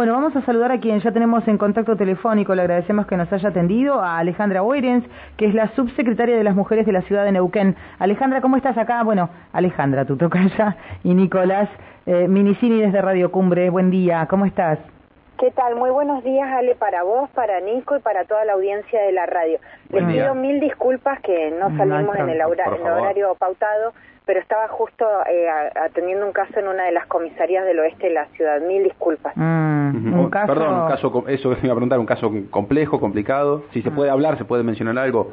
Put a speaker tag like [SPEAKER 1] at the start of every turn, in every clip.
[SPEAKER 1] Bueno, vamos a saludar a quien ya tenemos en contacto telefónico, le agradecemos que nos haya atendido, a Alejandra Oerens, que es la subsecretaria de las Mujeres de la Ciudad de Neuquén. Alejandra, ¿cómo estás acá? Bueno, Alejandra, tu tocaya, y Nicolás eh, Minicini desde Radio Cumbre, buen día, ¿cómo estás?
[SPEAKER 2] ¿Qué tal? Muy buenos días, Ale, para vos, para Nico y para toda la audiencia de la radio. Les pido mil disculpas que no salimos en el horario pautado pero estaba justo eh, atendiendo un caso en una de las comisarías del oeste de la ciudad. Mil disculpas.
[SPEAKER 3] Mm, un caso... Perdón, un caso, eso iba a preguntar, un caso complejo, complicado. Si se mm. puede hablar, se puede mencionar algo.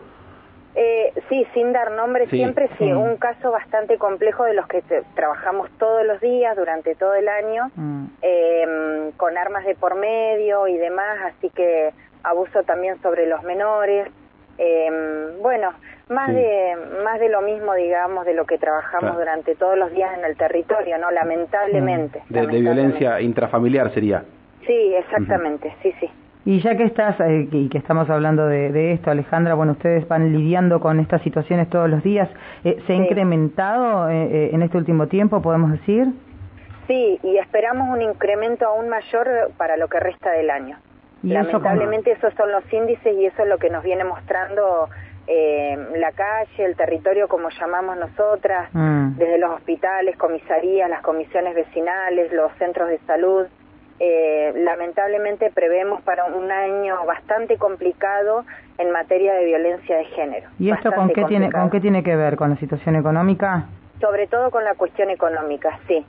[SPEAKER 2] Eh, sí, sin dar nombre, siempre sí, un caso bastante complejo de los que trabajamos todos los días durante todo el año, mm. em, con armas de por medio y demás, así que abuso también sobre los menores. Eh, bueno, más de más de lo mismo digamos de lo que trabajamos durante todos los días en el territorio no lamentablemente,
[SPEAKER 3] mm. de, violencia intrafamiliar sería.
[SPEAKER 2] Sí exactamente sí sí.
[SPEAKER 1] Y ya que estás eh, y que estamos hablando de, esto Alejandra bueno ustedes van lidiando con estas situaciones todos los días. Eh, se ha incrementado eh, en este último tiempo podemos decir
[SPEAKER 2] sí y esperamos un incremento aún mayor para lo que resta del año lamentablemente esos son los índices y eso es lo que nos viene mostrando eh, la calle, el territorio como llamamos nosotras, mm. desde los hospitales, comisarías, las comisiones vecinales, los centros de salud. Eh, lamentablemente prevemos para un año bastante complicado en materia de violencia de género.
[SPEAKER 1] ¿Y esto con qué, tiene, con qué tiene que ver? ¿Con la situación económica?
[SPEAKER 2] Sobre todo con la cuestión económica, sí.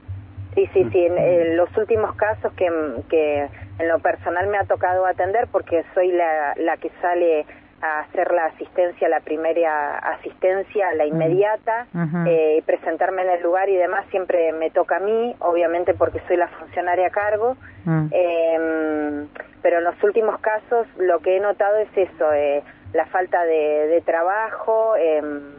[SPEAKER 2] Sí, sí, sí. En, los últimos casos que, que en lo personal me ha tocado atender, porque soy la, la que sale a hacer la asistencia, la primera asistencia, la inmediata, eh, presentarme en el lugar y demás, siempre me toca a mí, obviamente porque soy la funcionaria a cargo, em, pero en los últimos casos lo que he notado es eso, eh, la falta de, trabajo, em,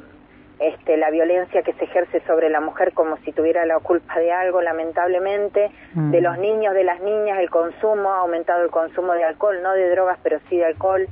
[SPEAKER 2] este, la violencia que se ejerce sobre la mujer como si tuviera la culpa de algo, lamentablemente, de los niños, de las niñas, el consumo, ha aumentado el consumo de alcohol, no de drogas, pero sí de alcohol.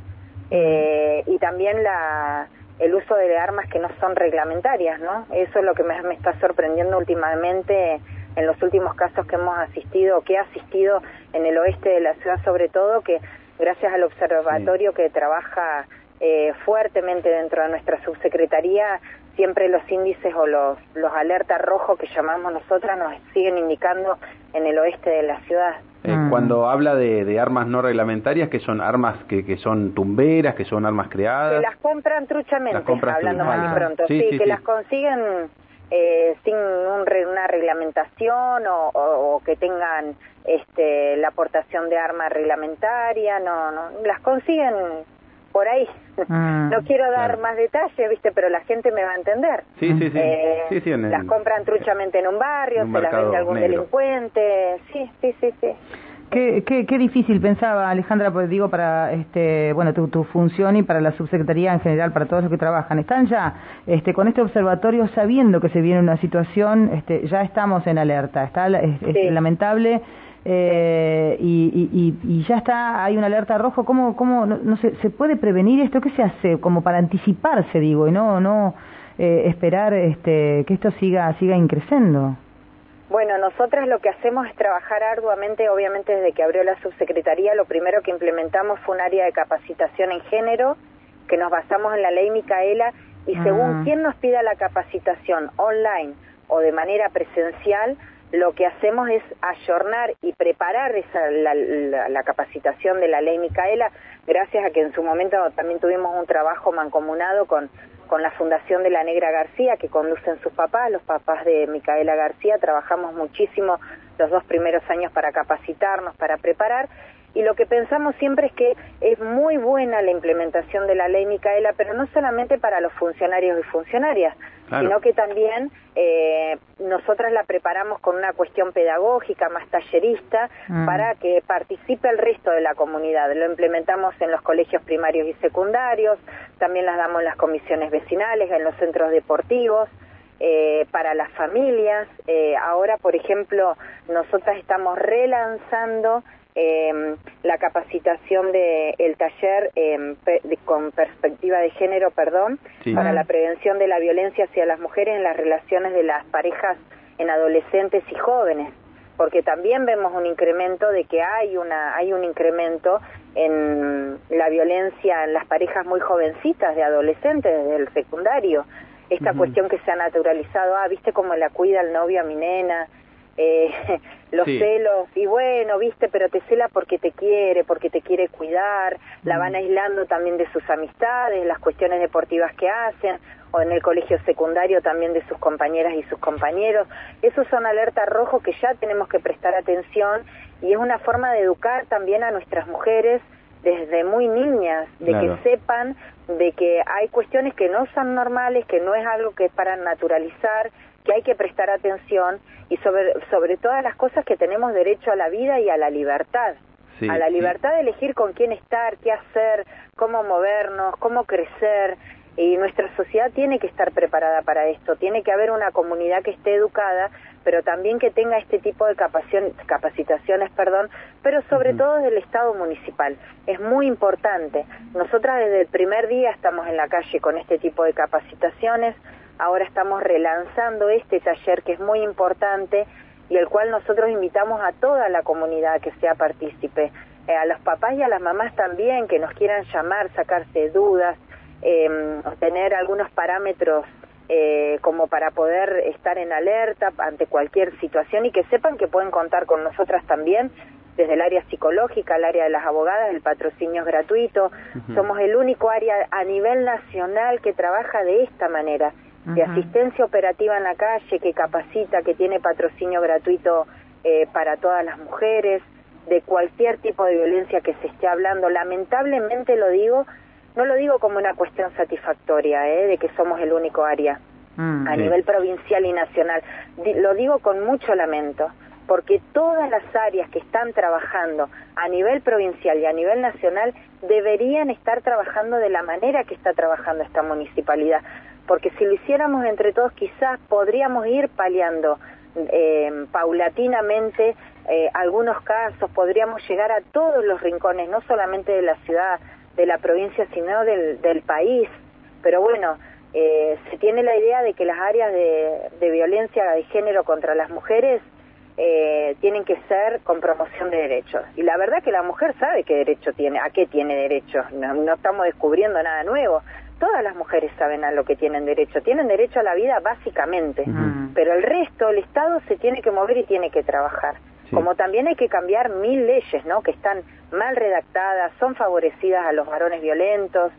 [SPEAKER 2] Eh, y también la, el uso de armas que no son reglamentarias, ¿no? Eso es lo que me, me está sorprendiendo últimamente en los últimos casos que hemos asistido, que he asistido en el oeste de la ciudad sobre todo, que gracias al observatorio que trabaja eh, fuertemente dentro de nuestra subsecretaría, siempre los índices o los, los alertas rojos que llamamos nosotras nos siguen indicando en el oeste de la ciudad.
[SPEAKER 3] Eh, mm. Cuando habla de, de, armas no reglamentarias, que son armas que, que son tumberas, que son armas creadas.
[SPEAKER 2] Que las compran truchamente, hablando más pronto. Sí, que las consiguen eh, sin una reglamentación o, o, que tengan este, la aportación de arma reglamentaria, no, no, las consiguen por ahí. Mm, no quiero dar más detalles, ¿viste? Pero la gente me va a entender.
[SPEAKER 3] Sí, sí, sí.
[SPEAKER 2] Eh, las compran truchamente en un barrio, se las vende algún delincuente. Sí, sí, sí, sí.
[SPEAKER 1] Qué, qué, qué, difícil pensaba Alejandra, pues digo para este, bueno tu, tu función y para la subsecretaría en general, para todos los que trabajan. Están ya este, con este observatorio sabiendo que se viene una situación, este, ya estamos en alerta. Está es lamentable eh, y, y, ya está, hay una alerta rojo, ¿cómo, cómo no, no se, se puede prevenir esto? ¿Qué se hace? Como para anticiparse, digo, y no, no eh, esperar este, que esto siga, siga increciendo.
[SPEAKER 2] Bueno, nosotras lo que hacemos es trabajar arduamente, obviamente desde que abrió la subsecretaría, lo primero que implementamos fue un área de capacitación en género, que nos basamos en la ley Micaela, y según ah. quien nos pida la capacitación online o de manera presencial, lo que hacemos es ayornar y preparar esa, la, capacitación de la ley Micaela, gracias a que en su momento también tuvimos un trabajo mancomunado con, con la Fundación de la Negra García, que conducen sus papás, los papás de Micaela García, trabajamos muchísimo los dos primeros años para capacitarnos, para preparar, y lo que pensamos siempre es que es muy buena la implementación de la ley Micaela, pero no solamente para los funcionarios y funcionarias, sino que también eh, nosotras la preparamos con una cuestión pedagógica, más tallerista, mm. para que participe el resto de la comunidad. Lo implementamos en los colegios primarios y secundarios, también las damos en las comisiones vecinales, en los centros deportivos. Eh, para las familias. Eh, ahora, por ejemplo, nosotras estamos relanzando eh, la capacitación del el taller em, con perspectiva de género, perdón, para la prevención de la violencia hacia las mujeres en las relaciones de las parejas en adolescentes y jóvenes. porque también vemos un incremento de que hay una hay un incremento en la violencia en las parejas muy jovencitas de adolescentes desde el secundario. Esta cuestión que se ha naturalizado ah viste cómo la cuida el novio a mi nena eh, los celos y bueno viste pero te cela porque te quiere porque te quiere cuidar la van aislando también de sus amistades las cuestiones deportivas que hacen o en el colegio secundario también de sus compañeras y sus compañeros. Esos son alertas rojos que ya tenemos que prestar atención y es una forma de educar también a nuestras mujeres desde muy niñas, de que sepan de que hay cuestiones que no son normales, que no es algo que es para naturalizar, que hay que prestar atención y sobre, sobre todas las cosas que tenemos derecho a la vida y a la libertad. a la libertad de elegir con quién estar, qué hacer, cómo movernos, cómo crecer, y nuestra sociedad tiene que estar preparada para esto, tiene que haber una comunidad que esté educada, pero también que tenga este tipo de capacitaciones, perdón, pero sobre todo del Estado municipal. Es muy importante. Nosotras desde el primer día estamos en la calle con este tipo de capacitaciones, ahora estamos relanzando este taller que es muy importante y el cual nosotros invitamos a toda la comunidad que sea partícipe, eh, a los papás y a las mamás también que nos quieran llamar, sacarse dudas, eh, tener algunos parámetros eh, como para poder estar en alerta ante cualquier situación y que sepan que pueden contar con nosotras también desde el área psicológica, el área de las abogadas, el patrocinio es gratuito. Somos el único área a nivel nacional que trabaja de esta manera, de asistencia operativa en la calle, que capacita, que tiene patrocinio gratuito eh, para todas las mujeres, de cualquier tipo de violencia que se esté hablando. Lamentablemente lo digo, no lo digo como una cuestión satisfactoria, ¿eh? de que somos el único área mm, a nivel provincial y nacional. lo digo con mucho lamento, porque todas las áreas que están trabajando a nivel provincial y a nivel nacional deberían estar trabajando de la manera que está trabajando esta municipalidad, porque si lo hiciéramos entre todos quizás podríamos ir paliando eh, paulatinamente eh, algunos casos, podríamos llegar a todos los rincones, no solamente de la ciudad, de la provincia, sino del, país. Pero bueno, eh, se tiene la idea de que las áreas de, violencia de género contra las mujeres tienen que ser con promoción de derechos. Y la verdad que la mujer sabe qué derecho tiene, a qué tiene derecho. No estamos descubriendo nada nuevo. Todas las mujeres saben a lo que tienen derecho. Tienen derecho a la vida básicamente. Pero el resto, el Estado se tiene que mover y tiene que trabajar. Como también hay que cambiar mil leyes, ¿no? Que están mal redactadas, son favorecidas a los varones violentos.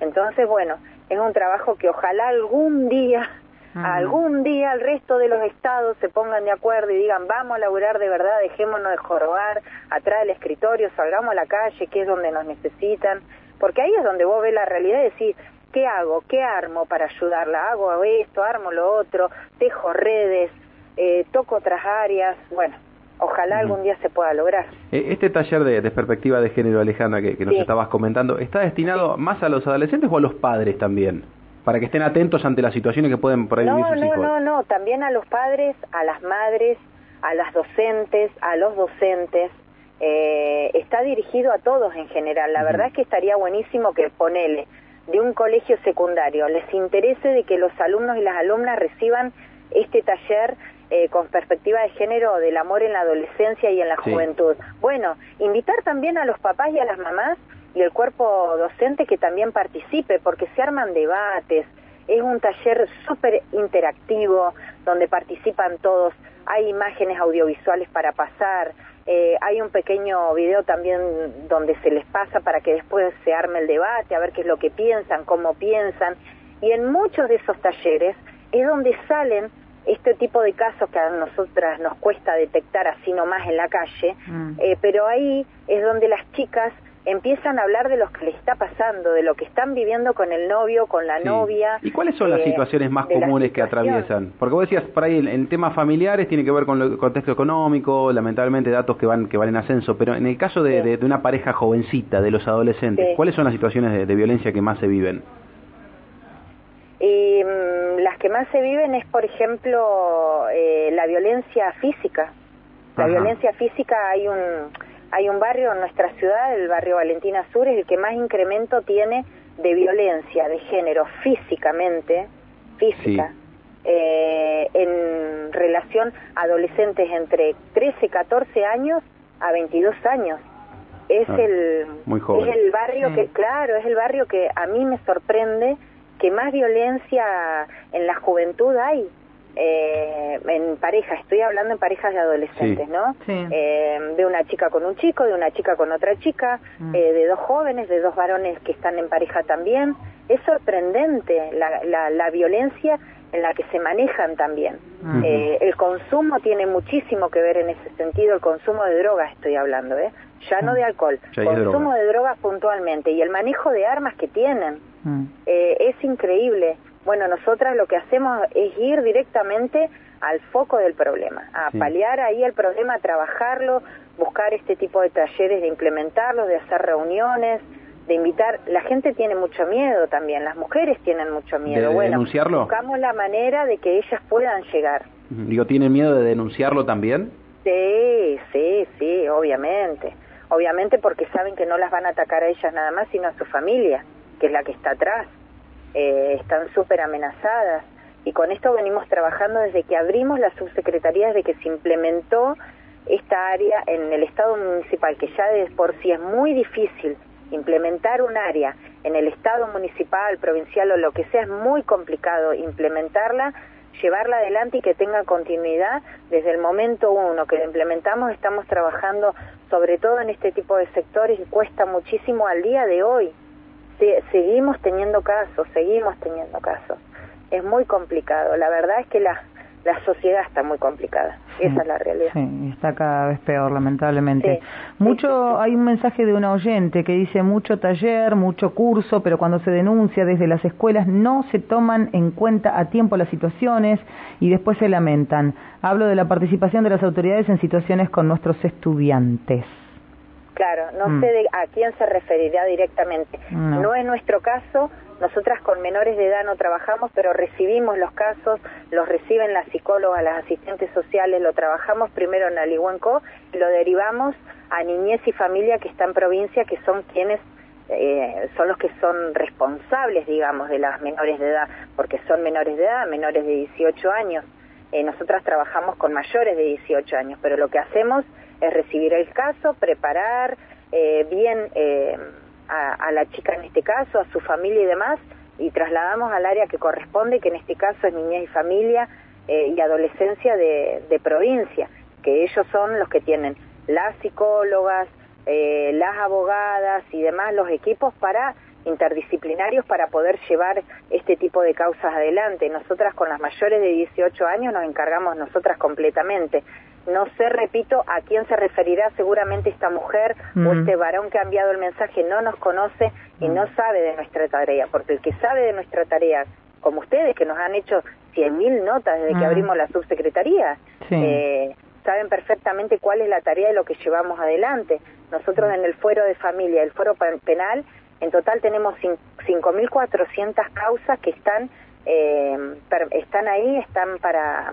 [SPEAKER 2] Entonces, bueno, es un trabajo que ojalá algún día, algún día el resto de los estados se pongan de acuerdo y digan, vamos a laburar de verdad, dejémonos de jorobar atrás del escritorio, salgamos a la calle, que es donde nos necesitan. Porque ahí es donde vos ves la realidad y decís, ¿qué hago? ¿Qué armo para ayudarla? Hago esto, armo lo otro, tejo redes, eh, toco otras áreas. Bueno, ojalá algún día se pueda lograr.
[SPEAKER 3] Eh, este taller de, perspectiva de género, Alejandra, que, nos estabas comentando, ¿está destinado más a los adolescentes o a los padres también? Para que estén atentos ante las situaciones que pueden por ahí
[SPEAKER 2] no,
[SPEAKER 3] vivir sus
[SPEAKER 2] no,
[SPEAKER 3] hijos.
[SPEAKER 2] No, no, no, también a los padres, a las madres, a las docentes, a los docentes. Eh, está dirigido a todos en general. La verdad es que estaría buenísimo que ponele de un colegio secundario. Les interese de que los alumnos y las alumnas reciban este taller eh, con perspectiva de género del amor en la adolescencia y en la juventud. Bueno, invitar también a los papás y a las mamás y el cuerpo docente que también participe, porque se arman debates, es un taller súper interactivo donde participan todos, hay imágenes audiovisuales para pasar, eh, hay un pequeño video también donde se les pasa para que después se arme el debate, a ver qué es lo que piensan, cómo piensan, y en muchos de esos talleres es donde salen este tipo de casos que a nosotras nos cuesta detectar así nomás en la calle, mm. eh, pero ahí es donde las chicas empiezan a hablar de lo que les está pasando, de lo que están viviendo con el novio, con la novia.
[SPEAKER 3] ¿Y cuáles son las eh, situaciones más comunes que atraviesan? Porque vos decías, por ahí en, temas familiares tiene que ver con el contexto económico, lamentablemente datos que van que van en ascenso, pero en el caso de, una pareja jovencita, de los adolescentes, ¿cuáles son las situaciones de violencia que más se viven?
[SPEAKER 2] Y mm, las que más se viven es, por ejemplo, eh, la violencia física. La violencia física hay un hay un barrio en nuestra ciudad, el barrio Valentina Sur, es el que más incremento tiene de violencia de género físicamente, física, eh, en relación a adolescentes entre 13, 14 años a 22 años. Es
[SPEAKER 3] Ah,
[SPEAKER 2] el
[SPEAKER 3] muy joven.
[SPEAKER 2] es el barrio que claro, es el barrio que a mí me sorprende que más violencia en la juventud hay. Eh, en pareja, estoy hablando en parejas de adolescentes,
[SPEAKER 3] Sí.
[SPEAKER 2] ¿no?
[SPEAKER 1] Sí.
[SPEAKER 2] Eh, de una chica con un chico, de una chica con otra chica,
[SPEAKER 1] Mm.
[SPEAKER 2] eh, de dos jóvenes, de dos varones que están en pareja también. Es sorprendente la, la, la violencia en la que se manejan también.
[SPEAKER 1] Ujú.
[SPEAKER 2] Eh, el consumo tiene muchísimo que ver en ese sentido, el consumo de drogas estoy hablando, ¿eh? ya no
[SPEAKER 1] Mm.
[SPEAKER 2] de alcohol,
[SPEAKER 3] Ya de
[SPEAKER 2] consumo
[SPEAKER 3] droga.
[SPEAKER 2] de drogas puntualmente y el manejo de armas que tienen.
[SPEAKER 1] Mm.
[SPEAKER 2] Eh, es increíble. Bueno, nosotras lo que hacemos es ir directamente al foco del problema, a
[SPEAKER 3] Sí.
[SPEAKER 2] paliar ahí el problema, a trabajarlo, buscar este tipo de talleres, de implementarlos, de hacer reuniones, de invitar. La gente tiene mucho miedo también, las mujeres tienen mucho miedo.
[SPEAKER 3] ¿De
[SPEAKER 2] bueno,
[SPEAKER 3] denunciarlo?
[SPEAKER 2] buscamos la manera de que ellas puedan llegar.
[SPEAKER 3] Digo, ¿tienen miedo de denunciarlo también?
[SPEAKER 2] Sí, sí, sí, obviamente. Obviamente porque saben que no las van a atacar a ellas nada más, sino a su familia, que es la que está atrás. Eh, están súper amenazadas. Y con esto venimos trabajando desde que abrimos la subsecretaría, desde que se implementó esta área en el Estado municipal, que ya de por sí es muy difícil implementar un área en el Estado municipal, provincial o lo que sea, es muy complicado implementarla, llevarla adelante y que tenga continuidad. Desde el momento uno que la implementamos estamos trabajando sobre todo en este tipo de sectores y cuesta muchísimo al día de hoy. Se- seguimos teniendo casos, seguimos teniendo casos. Es muy complicado. La verdad es que la, la sociedad está muy complicada. Esa es la realidad.
[SPEAKER 1] Sí, está cada vez peor, lamentablemente.
[SPEAKER 2] Sí,
[SPEAKER 1] Mucho,
[SPEAKER 2] sí, sí, sí.
[SPEAKER 1] hay un mensaje de una oyente que dice mucho taller, mucho curso, pero cuando se denuncia desde las escuelas no se toman en cuenta a tiempo las situaciones y después se lamentan. Hablo de la participación de las autoridades en situaciones con nuestros estudiantes.
[SPEAKER 2] Claro, no
[SPEAKER 1] Mm.
[SPEAKER 2] sé de a quién se referirá directamente.
[SPEAKER 1] No.
[SPEAKER 2] No. es nuestro caso, nosotras con menores de edad no trabajamos, pero recibimos los casos, los reciben las psicólogas, las asistentes sociales, lo trabajamos primero en Alihuenco y lo derivamos a niñez y familia que está en provincia, que son quienes eh, son los que son responsables, digamos, de las menores de edad, porque son menores de edad, menores de 18 años. Eh, nosotras trabajamos con mayores de 18 años, pero lo que hacemos es recibir el caso, preparar eh, bien eh, a, la chica en este caso, a su familia y demás, y trasladamos al área que corresponde, que en este caso es niñez y familia eh, y adolescencia de, de provincia, que ellos son los que tienen las psicólogas, eh, las abogadas y demás, los equipos para interdisciplinarios para poder llevar este tipo de causas adelante. Nosotras con las mayores de 18 años nos encargamos nosotras completamente. No sé, repito, a quién se referirá seguramente esta mujer o este varón que ha enviado el mensaje no nos conoce y no sabe de nuestra tarea, porque el que sabe de nuestra tarea, como ustedes que nos han hecho 100.000 notas desde que abrimos la subsecretaría,
[SPEAKER 1] Sí.
[SPEAKER 2] eh, saben perfectamente cuál es la tarea y lo que llevamos adelante. Nosotros en el fuero de familia, el fuero pe- penal, en total tenemos cin- 5.400 causas que están eh, per- están ahí, están para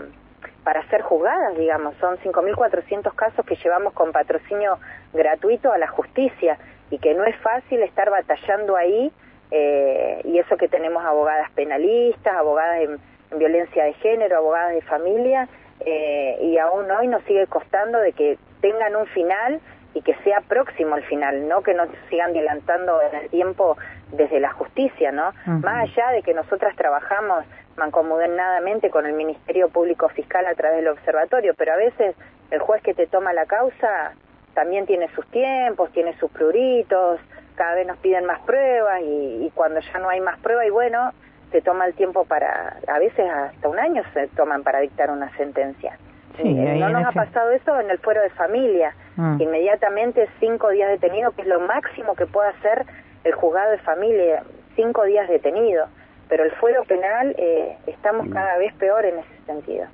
[SPEAKER 2] para ser juzgadas, digamos. Son 5.400 casos que llevamos con patrocinio gratuito a la justicia y que no es fácil estar batallando ahí eh, y eso que tenemos abogadas penalistas, abogadas en, en violencia de género, abogadas de familia eh, y aún hoy nos sigue costando de que tengan un final y que sea próximo al final, no que nos sigan dilantando en el tiempo desde la justicia, ¿no? Más allá de que nosotras trabajamos mancomunadamente con el Ministerio Público Fiscal a través del observatorio, pero a veces el juez que te toma la causa también tiene sus tiempos, tiene sus pruritos, cada vez nos piden más pruebas y, y cuando ya no hay más pruebas y bueno, se toma el tiempo para, a veces hasta un año se toman para dictar una sentencia.
[SPEAKER 1] Sí,
[SPEAKER 2] Eh, no nos ha pasado eso en el fuero de familia.
[SPEAKER 1] Mm.
[SPEAKER 2] Inmediatamente cinco días detenido, que es lo máximo que puede hacer el juzgado de familia, cinco días detenido. Pero el fuero penal eh, estamos cada vez peor en ese sentido.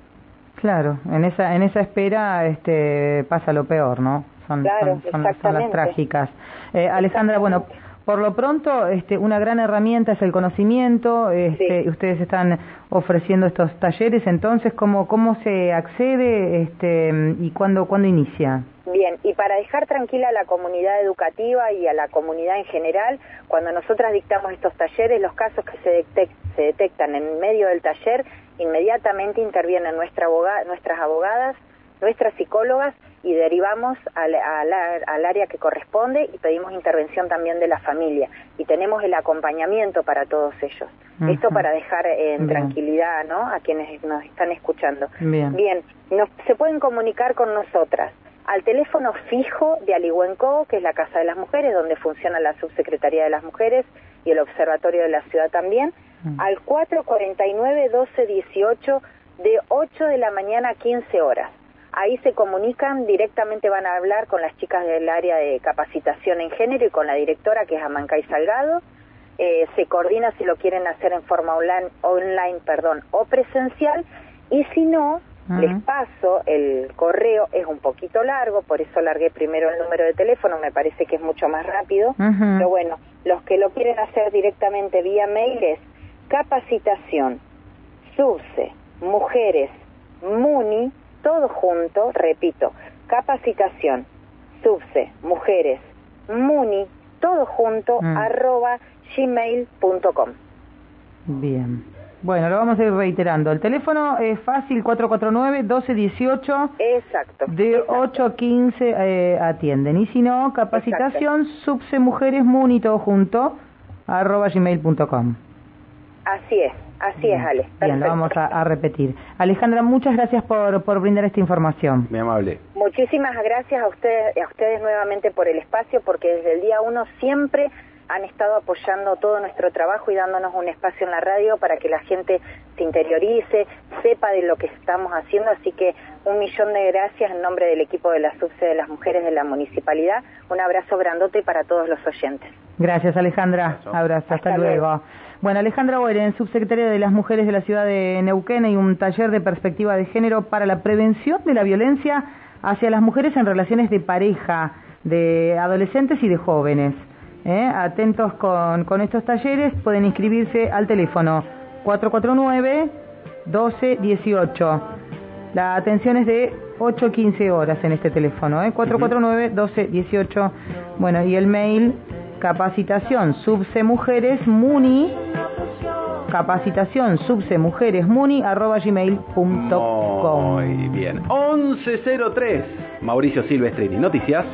[SPEAKER 1] Claro, en esa en esa espera este pasa lo peor, ¿no? Son,
[SPEAKER 2] Claro,
[SPEAKER 1] son, son- son las trágicas. Eh, Alejandra, bueno, por lo pronto este una gran herramienta es el conocimiento, este,
[SPEAKER 2] Sí.
[SPEAKER 1] ustedes están ofreciendo estos talleres, entonces cómo cómo se accede este y cuándo cuándo inicia?
[SPEAKER 2] Bien, y para dejar tranquila a la comunidad educativa y a la comunidad en general, cuando nosotras dictamos estos talleres, los casos que se, detec- se detectan en medio del taller inmediatamente intervienen nuestra abogada, nuestras abogadas, nuestras psicólogas y derivamos al, al, área que corresponde y pedimos intervención también de la familia y tenemos el acompañamiento para todos ellos. Esto para dejar en tranquilidad ¿no? a quienes nos están escuchando.
[SPEAKER 1] Bien,
[SPEAKER 2] Bien nos, se pueden comunicar con nosotras al teléfono fijo de Alihuenco, que es la Casa de las Mujeres, donde funciona la Subsecretaría de las Mujeres y el Observatorio de la Ciudad también, al 449-1218 de 8 de la mañana a 15 horas. Ahí se comunican, directamente van a hablar con las chicas del área de capacitación en género y con la directora que es Amancay Salgado. Eh, se coordina si lo quieren hacer en forma online, online perdón, o presencial y si no, les paso el correo, es un poquito largo, por eso largué primero el número de teléfono, me parece que es mucho más rápido, pero bueno, los que lo quieren hacer directamente vía mail es capacitación, subse, mujeres, muni, todo junto, repito, capacitación, subse, mujeres, muni, todo junto, mm. arroba gmail.com.
[SPEAKER 1] Bien. Bueno, lo vamos a ir reiterando. El teléfono es fácil, 449-1218.
[SPEAKER 2] Exacto.
[SPEAKER 1] De 8 a 15 eh, atienden. Y si no, capacitación, subse mujeres, muni, todo junto, arroba gmail.com.
[SPEAKER 2] Así es. Así es, Ale.
[SPEAKER 1] Bien, lo vamos a, repetir. Alejandra, muchas gracias por, por brindar esta información.
[SPEAKER 3] Muy amable.
[SPEAKER 2] Muchísimas gracias a ustedes, a ustedes nuevamente por el espacio, porque desde el día uno siempre han estado apoyando todo nuestro trabajo y dándonos un espacio en la radio para que la gente se interiorice, sepa de lo que estamos haciendo, así que un millón de gracias en nombre del equipo de la subse de las mujeres de la municipalidad. Un abrazo grandote para todos los oyentes.
[SPEAKER 1] Gracias, Alejandra. Abrazo, hasta, luego. Bueno, Alejandra Boeren, subsecretaria de las Mujeres de la ciudad de Neuquén, y un taller de perspectiva de género para la prevención de la violencia hacia las mujeres en relaciones de pareja, de adolescentes y de jóvenes. ¿Eh? Atentos con, con estos talleres, pueden inscribirse al teléfono 449-1218. La atención es de 8 a 15 horas en este teléfono, ¿eh? 449-1218. Bueno, y el mail capacitación subse mujeres muni capacitación subse mujeres muni arroba gmail.com
[SPEAKER 3] muy bien 1103 Mauricio Silvestrini noticias